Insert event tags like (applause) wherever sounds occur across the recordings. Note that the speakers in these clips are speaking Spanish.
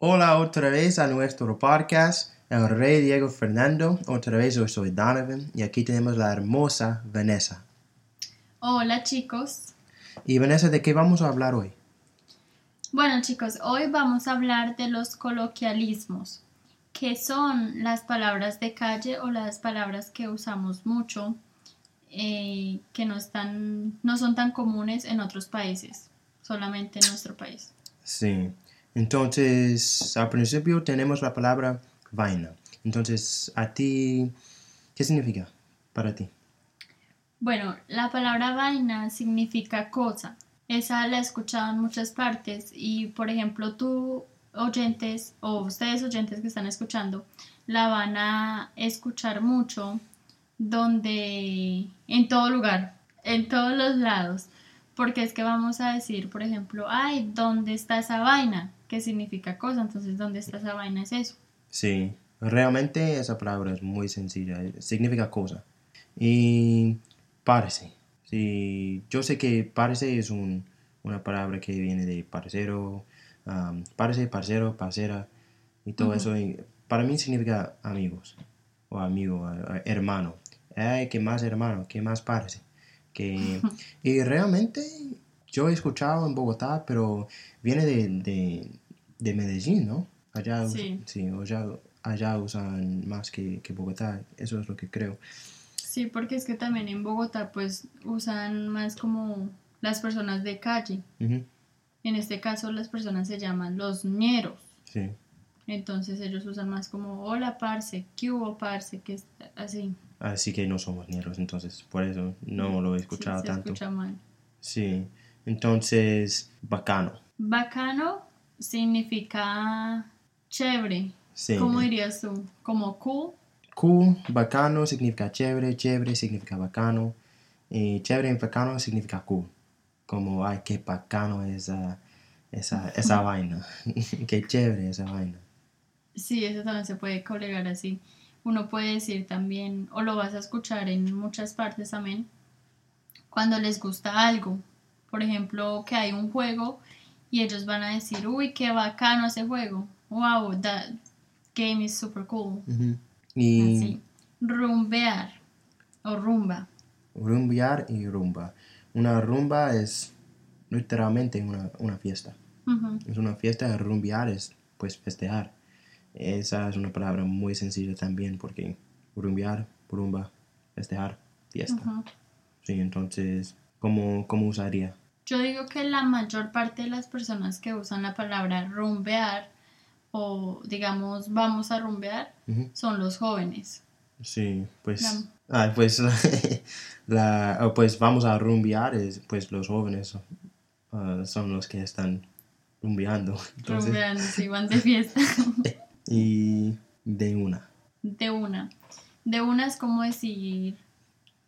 Hola otra vez a nuestro podcast, el Rey Diego Fernando. Otra vez yo soy Donovan y aquí tenemos la hermosa Vanessa. Hola chicos. Y Vanessa, ¿de qué vamos a hablar hoy? Bueno chicos, hoy vamos a hablar de los coloquialismos, que son las palabras de calle o las palabras que usamos mucho, eh, que no, están, no son tan comunes en otros países, solamente en nuestro país. Sí. Entonces, al principio tenemos la palabra vaina. Entonces, a ti, ¿qué significa para ti? Bueno, la palabra vaina significa cosa. Esa la he escuchado en muchas partes y, por ejemplo, tú oyentes o ustedes oyentes que están escuchando, la van a escuchar mucho donde, en todo lugar, en todos los lados. Porque es que vamos a decir, por ejemplo, ay, ¿dónde está esa vaina? ¿Qué significa cosa? Entonces, ¿dónde está esa vaina? Es eso. Sí, realmente esa palabra es muy sencilla, significa cosa. Y parece. Sí, yo sé que parece es un, una palabra que viene de parcero, um, parece, parcero, parcera y todo eso. Y para mí significa amigos o amigo, eh, hermano. Ay, ¿qué más hermano? ¿Qué más parece? Que, (laughs) y realmente yo he escuchado en Bogotá, pero viene de, de, de Medellín, ¿no? Allá, Sí. sí, allá, allá usan más que, que Bogotá, eso es lo que creo. Sí, porque es que también en Bogotá pues usan más como las personas de calle. En este caso las personas se llaman los ñeros. Sí, Entonces ellos usan más como hola parce, ¿qué hubo parce? Que es así. así que no somos negros, entonces por eso no lo he Sí, escuchado se tanto. escucha mal. Sí, entonces, bacano. Bacano significa chévere. Sí. ¿Cómo dirías tú? Como cool. Cool, bacano significa chévere, chévere significa bacano, y chévere y bacano significa cool. Como, ay, qué bacano esa, esa, esa (laughs) vaina, (laughs) qué chévere esa vaina. Sí, eso también se puede colegar así. Uno puede decir también, o lo vas a escuchar en muchas partes también, cuando les gusta algo. Por ejemplo, que hay un juego y ellos van a decir, uy, qué bacano ese juego. Wow, that game is super cool. Y Así. Rumbear o rumba. rumbear y rumba. Una rumba es literalmente una, una fiesta. Es una fiesta, rumbear es pues festejar. Esa es una palabra muy sencilla también porque rumbear, rumba, festejar, fiesta. Sí, entonces, ¿cómo, cómo usaría? Yo digo que la mayor parte de las personas que usan la palabra rumbear o digamos vamos a rumbear son los jóvenes. Sí, pues, (laughs) La- ah, pues, la, pues vamos a rumbear, es, pues los jóvenes ah, son los que están rumbeando. Entonces, Rumbeando, sí, van de fiesta. (laughs) y de una. De una. De una es como decir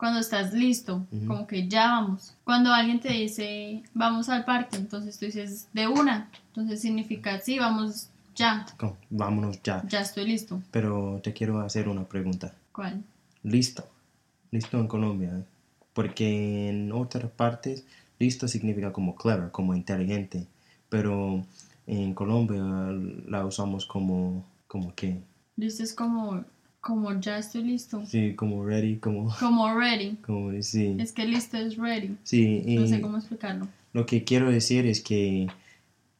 cuando estás listo, como que ya vamos. Cuando alguien te dice vamos al parque, entonces tú dices de una. Entonces significa sí, vamos ya, vámonos ya. ya estoy listo. Pero te quiero hacer una pregunta. ¿Cuál? Listo. Listo en Colombia. Porque en otras partes, listo significa como clever, como inteligente. Pero en Colombia la usamos como, como que, Listo es como, como ya estoy listo. sí, como ready, como, Como ready. (laughs) como, sí. Es que listo es ready. Sí, No sé cómo explicarlo. lo que quiero decir es que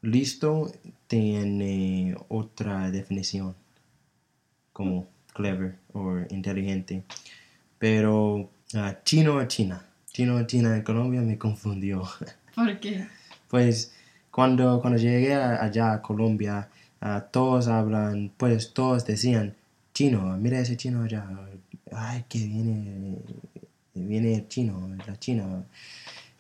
listo tiene otra definición, como clever o inteligente. Pero ah, chino a China, chino a China en Colombia me confundió. (laughs) Porque Pues cuando, cuando llegué allá a Colombia, ah, todos hablan, pues todos decían, chino, mira ese chino allá, ay, que viene, viene el chino, la china.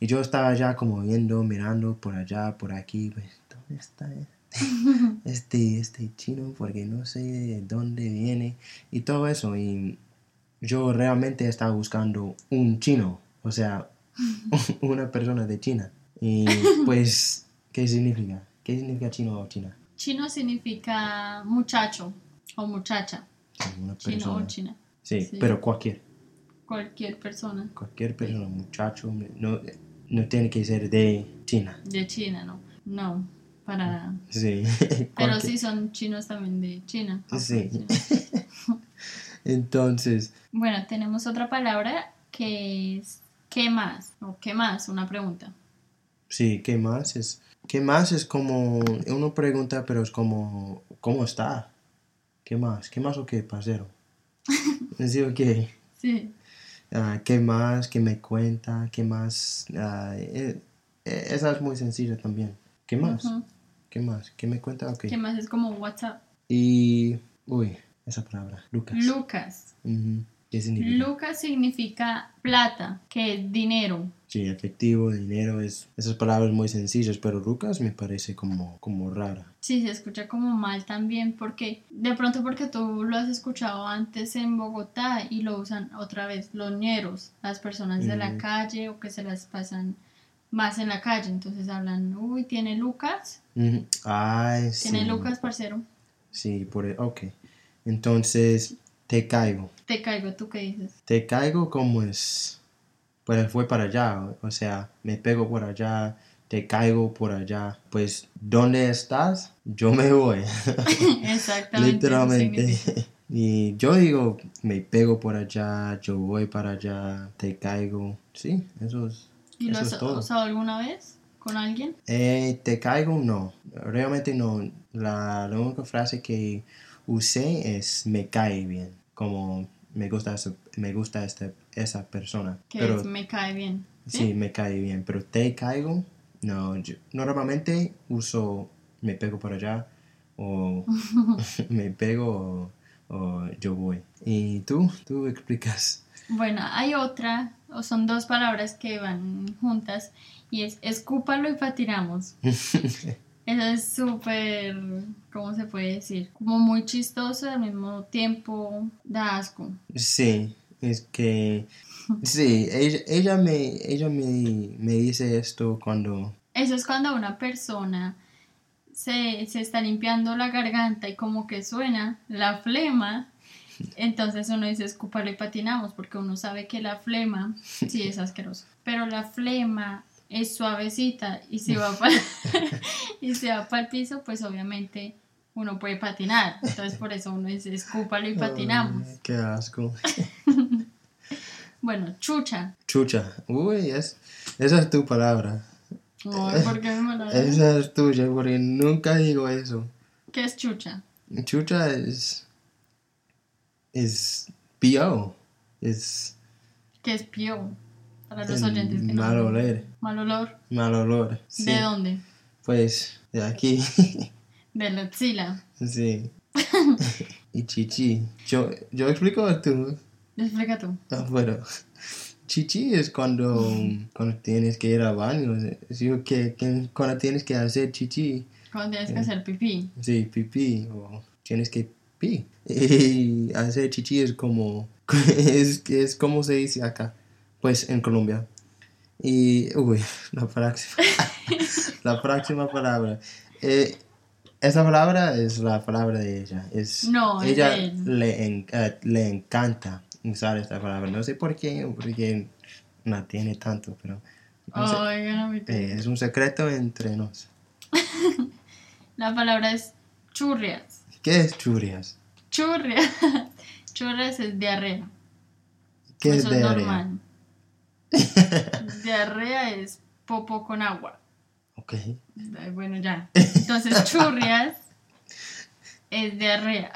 Y yo estaba allá como viendo, mirando por allá, por aquí, pues, ¿dónde está (laughs) este, este chino? Porque no sé de dónde viene y todo eso. Y yo realmente estaba buscando un chino, o sea, (laughs) una persona de China. Y pues, ¿qué significa? ¿Qué significa chino o china? chino significa muchacho o muchacha. Una Chino persona. o china. Sí, Sí. pero cualquier, Cualquier persona cualquier persona, muchacho, no, no tiene que ser de China. de China, ¿no? No, para... Sí. (laughs) Pero sí son chinos también de China. Sí. (laughs) Entonces, Bueno, tenemos otra palabra que es ¿qué más? O ¿qué más? Una pregunta. sí, ¿qué más? Es, ¿Qué más? Es como, uno pregunta, pero es como, ¿cómo está? ¿Qué más? ¿Qué más o qué, parcero? (laughs) ¿Sí o qué? Sí. Ah, ¿Qué más? ¿Qué me cuenta? ¿Qué más? Ah, eh, eh, esa es muy sencilla también. ¿Qué más? ¿Qué más? ¿Qué me cuenta? Ok. ¿Qué más? Es como WhatsApp. Y, uy, esa palabra, Lucas. Lucas. Ujú. ¿Qué significa? Lucas significa plata, que es dinero. Sí, efectivo, dinero, es, esas palabras muy sencillas, pero Lucas me parece como, como rara. Sí, se escucha como mal también porque de pronto porque tú lo has escuchado antes en Bogotá y lo usan otra vez los ñeros, las personas de la calle o que se las pasan más en la calle, entonces hablan, uy, tiene Lucas, Ujú. Ay, sí. tiene Lucas, parcero, Sí, por e- ok. Entonces, te caigo. te caigo, ¿tú qué dices? Te caigo como es, pues fue para allá, o- sea, me pego por allá, te caigo por allá. Pues, ¿dónde estás? Yo me voy. (laughs) (laughs) Exactamente. Literalmente. (laughs) Y yo digo, me pego por allá, yo voy para allá, te caigo. Sí, eso es, ¿Y lo eso has es todo. usado alguna vez con alguien? Eh, te caigo, no. Realmente no. La, la única frase que usé es me cae bien. Como me gusta, esa- me gusta este, esa persona. Que Pero es, me cae bien. sí, me cae bien. Pero te caigo, no. yo- normalmente uso me pego por allá o (laughs) (laughs) me pego o, o yo voy. ¿Y tú? ¿Tú explicas? Bueno, hay otra, o son dos palabras que van juntas, y es escúpalo y patinamos. (laughs) Eso es súper, ¿cómo se puede decir? Como muy chistoso y al mismo tiempo da asco. Sí, es que sí, ella, ella me ella me, me dice esto cuando Eso es cuando una persona se, se está limpiando la garganta y como que suena la flema. Entonces uno dice escúpalo y patinamos porque uno sabe que la flema sí es asqueroso. Pero la flema es suavecita y si va (laughs) para (laughs) y si va para el piso, pues obviamente uno puede patinar. Entonces por eso uno dice escúpalo y patinamos. Qué asco. (laughs) Bueno, chucha. Chucha. Uy, es, esa es tu palabra. Ay, ¿por qué me la- Esa es tuya, porque nunca digo eso. ¿Qué es chucha? Chucha es es pio. Es ¿Qué es pio? Para los oyentes que no. mal oler. Mal olor. Mal olor. Sí. ¿De dónde? Pues de aquí. (laughs) De la axila. sí. (laughs) y chichi. Yo, yo explico tú. Explica tú. Ah, bueno, chichi es cuando, cuando tienes que ir al baño. Sí, que, que cuando tienes que hacer chichi, Cuando tienes que hacer pipí. sí, pipí, o tienes que pi. (laughs) Y hacer chichi es como, es, es como se dice acá, pues en Colombia. Y, uy, (laughs) la próxima, (laughs) la próxima palabra. Eh, esa palabra es la palabra de ella. Es, No, es ella él. le, en- eh, le encanta usar esta palabra. No sé por qué, porque no tiene tanto, pero no sé. Oigan, a mí Eh, es un secreto entre nos. (laughs) La palabra es churrias. ¿Qué es churrias? Churrias. Churrias es diarrea. ¿Qué Eso es es diarrea? normal. Diarrea es popo con agua. Ok. Bueno, ya. Entonces, (laughs) churrias es diarrea.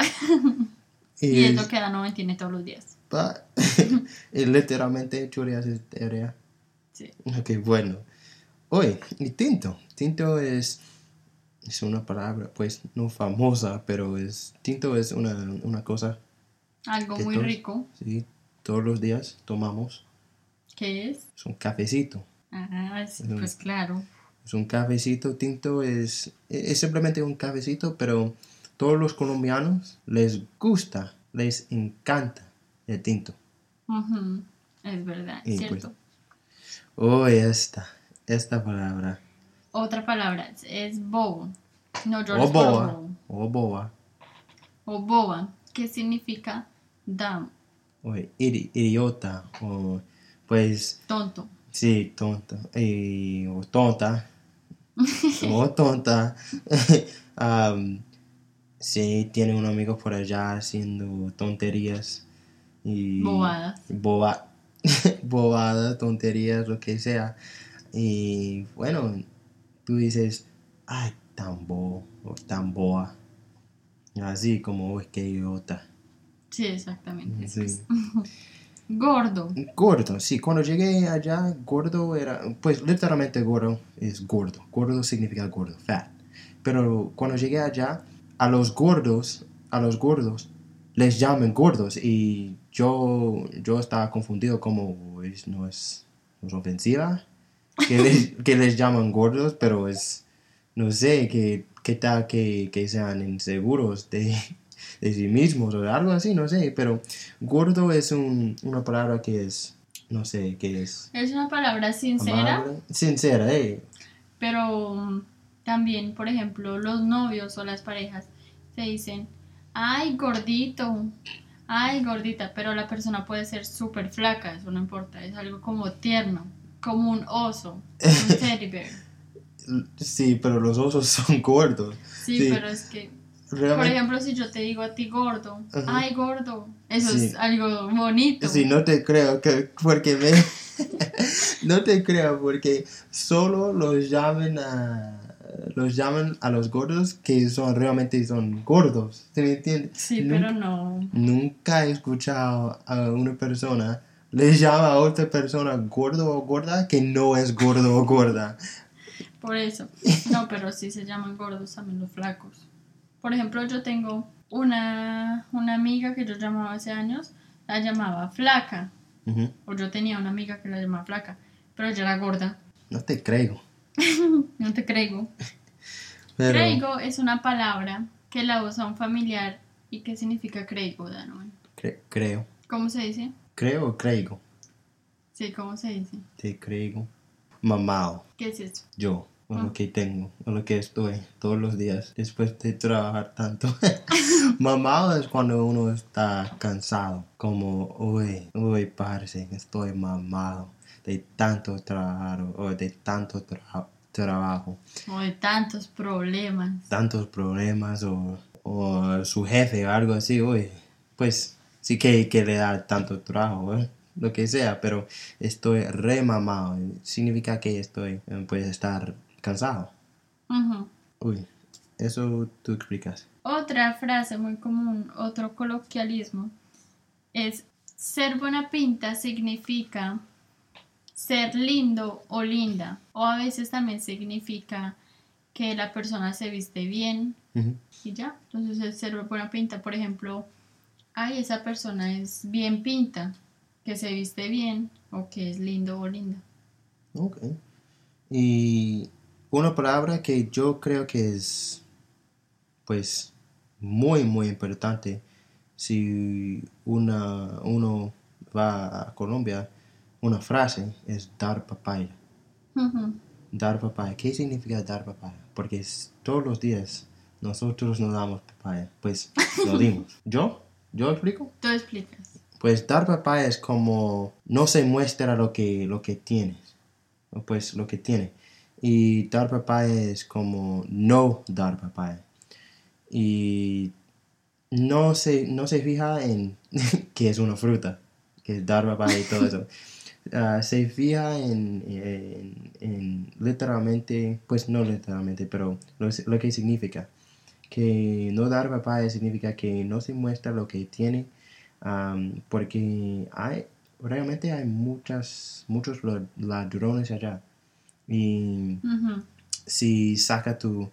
Y, Y es es- lo que Dano tiene todos los días. (laughs) literalmente churrias es diarrea. Sí. Ok, bueno. Oye, y tinto. Tinto es, es una palabra, pues, no famosa, pero es tinto es una, una cosa Algo muy todos- rico. sí, todos los días tomamos. ¿Qué es? Es un cafecito. Ah, sí, pues claro. Es un cafecito tinto, es, es simplemente un cafecito, pero todos los colombianos les gusta, les encanta el tinto. Ujú, Es verdad, Y, cierto. Oh, esta, esta palabra. Otra palabra es, bobo. No O llores por boa, bobo. o boa, O boba, que significa dumb, o idi- idiota, o pues tonto. sí, tonto, y, o tonta, (laughs) o tonta. (laughs) Am, sí, tiene un amigo por allá haciendo tonterías y Bobadas. boba, (laughs) bobadas, tonterías, lo que sea. Y bueno, tú dices, ay, tan bobo o tan boa. Así como, es que idiota. Sí, exactamente. Sí. Gordo. Gordo, sí, cuando llegué allá, gordo era, pues literalmente gordo es gordo. Gordo significa gordo, fat. Pero cuando llegué allá, a los gordos, a los gordos, les llaman gordos. Y yo, yo estaba confundido como, es- no es, no es ofensiva que les, (laughs) que les llaman gordos, pero es, no sé, que, que tal que, que sean inseguros de, de sí mismos o algo así, no sé, pero gordo es un- una palabra que es, no sé, que es Es una palabra sincera, amable, sincera, eh. pero mm, también, por ejemplo, los novios o las parejas se dicen, ay, gordito, ay, gordita, pero la persona puede ser súper flaca, eso no importa, es algo como tierno, como un oso, un (laughs) teddy bear. Sí, pero los osos son gordos. Sí, Sí. pero es que, por ejemplo, si yo te digo a ti gordo, Ajá. ay, gordo, eso Sí. es algo bonito. sí, no te creo que, porque me, (laughs) no te creo porque solo los llaman a, los llaman a los gordos que son realmente son gordos, ¿se me entiende? Sí, Nunca- pero no. Nunca he escuchado a una persona le llama a otra persona gordo o gorda que no es gordo o gorda. Por eso. (laughs) No, pero sí se llaman gordos también los flacos. Por ejemplo, yo tengo una, una amiga que yo llamaba hace años, la llamaba flaca. O yo tenía una amiga que la llamaba flaca, pero ella era gorda. No te creo. (laughs) No te creo. (laughs) Pero, Craigo es una palabra que la usa un familiar y que significa craigo, Danoel. cre- creo. ¿Cómo se dice? Creo o creo. Sí, ¿cómo se dice? Te creo. Mamado. ¿Qué es eso? Yo. O lo que tengo. O lo que estoy todos los días. Después de trabajar tanto. (laughs) mamado es cuando uno está cansado. Como, uy, uy, parce, estoy mamado. De tanto trabajar o de tanto tra- trabajo. O de tantos problemas. tantos problemas o, o su jefe o algo así, uy, pues sí que, que le da tanto trabajo, ¿eh? lo que sea, pero estoy remamado, significa que estoy, pues estar cansado. Uy, eso tú explicas. Otra frase muy común, otro coloquialismo, es ser buena pinta significa ser lindo o linda. O a veces también significa que la persona se viste bien y ya. Entonces es ser buena pinta. Por ejemplo, ay, esa persona es bien pinta, que se viste bien o que es lindo o linda. Ok. Y una palabra que yo creo que es, pues, muy, muy importante si una, uno va a Colombia, una frase es dar papaya. Dar papaya. ¿Qué significa dar papaya? Porque es- todos los días nosotros nos damos papaya. Pues lo (laughs) dimos. ¿Yo? ¿Yo explico? Tú explicas. Pues dar papaya es como no se muestra lo que, lo que tienes, pues lo que tiene. Y dar papaya es como no dar papaya. Y no se, no se fija en (laughs) que es una fruta, que es dar papaya y todo eso. (laughs) Ah, se fija en, en- en literalmente, pues no literalmente, pero lo, lo que significa. Que no dar papaya significa que no se muestra lo que tiene Am, porque hay realmente hay muchas muchos ladrones allá y si saca tu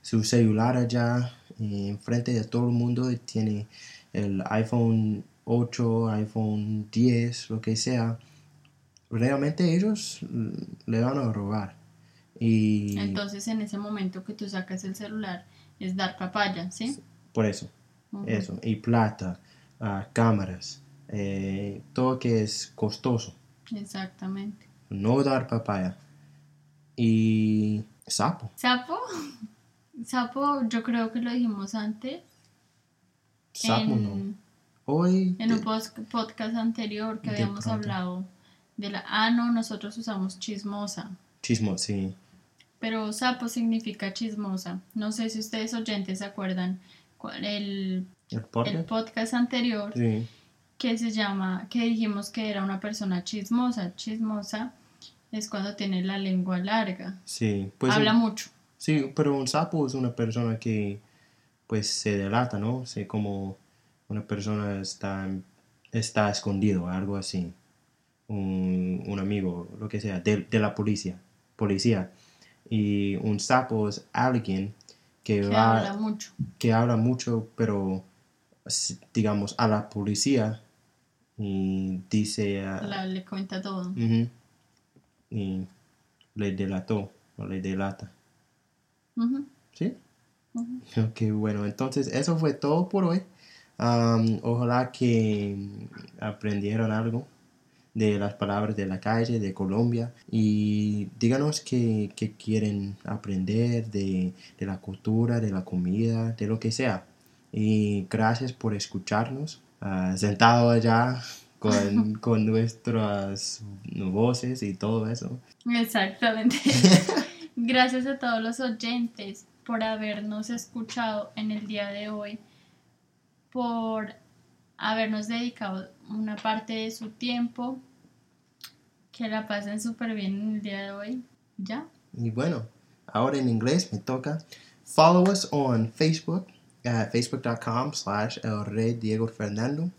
su celular allá eh, enfrente de todo el mundo y tiene el iPhone 8 iPhone 10 lo que sea realmente ellos le van a robar. Y Entonces en ese momento que tú sacas el celular es dar papaya, ¿sí? por eso eso. Y plata ah, cámaras eh, todo que es costoso. Exactamente. no dar papaya y sapo Sapo, sapo, yo creo que lo dijimos antes sapo no hoy en un de- podcast anterior que habíamos pronto. hablado de la... Ah, no, nosotros usamos chismosa. chismo sí pero sapo significa chismosa. No sé si ustedes oyentes se acuerdan el, ¿El el podcast? podcast anterior Sí. que se llama, que dijimos que era una persona chismosa. Chismosa es cuando tiene la lengua larga. Sí. Pues Habla un- mucho. Sí, pero un sapo es una persona que pues se delata, ¿no? sé como una persona está, está escondido, algo así. Un, un amigo, lo que sea, de, de la policía. Policía. Y un sapo es alguien que, Que va, habla mucho. que habla mucho, pero digamos a la policía y dice La- le cuenta todo. Y le delató o le delata. ¿Sí? ujú. Ok, bueno, entonces eso fue todo por hoy. Ojalá que aprendieron algo de las palabras de la calle, de Colombia. Y díganos qué, qué quieren aprender de, de la cultura, de la comida, de lo que sea. Y gracias por escucharnos. ah, sentado allá con, con nuestras voces y todo eso. Exactamente. (laughs) Gracias a todos los oyentes por habernos escuchado en el día de hoy, por habernos dedicado una parte de su tiempo. Que la pasen súper bien en el día de hoy. ¿Ya? Y bueno, ahora en inglés me toca. Follow us on Facebook at facebook.com slash El Rey Diego Fernando.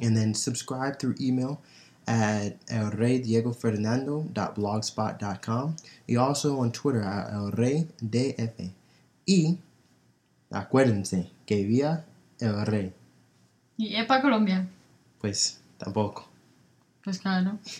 And then subscribe through email at elreydiegofernando.blogspot.com. Rey Diego Fernando.blogspot.com. Y also on Twitter at elreydf. Y acuérdense que vía El Rey. Y para Colombia. Pues tampoco. Pues claro.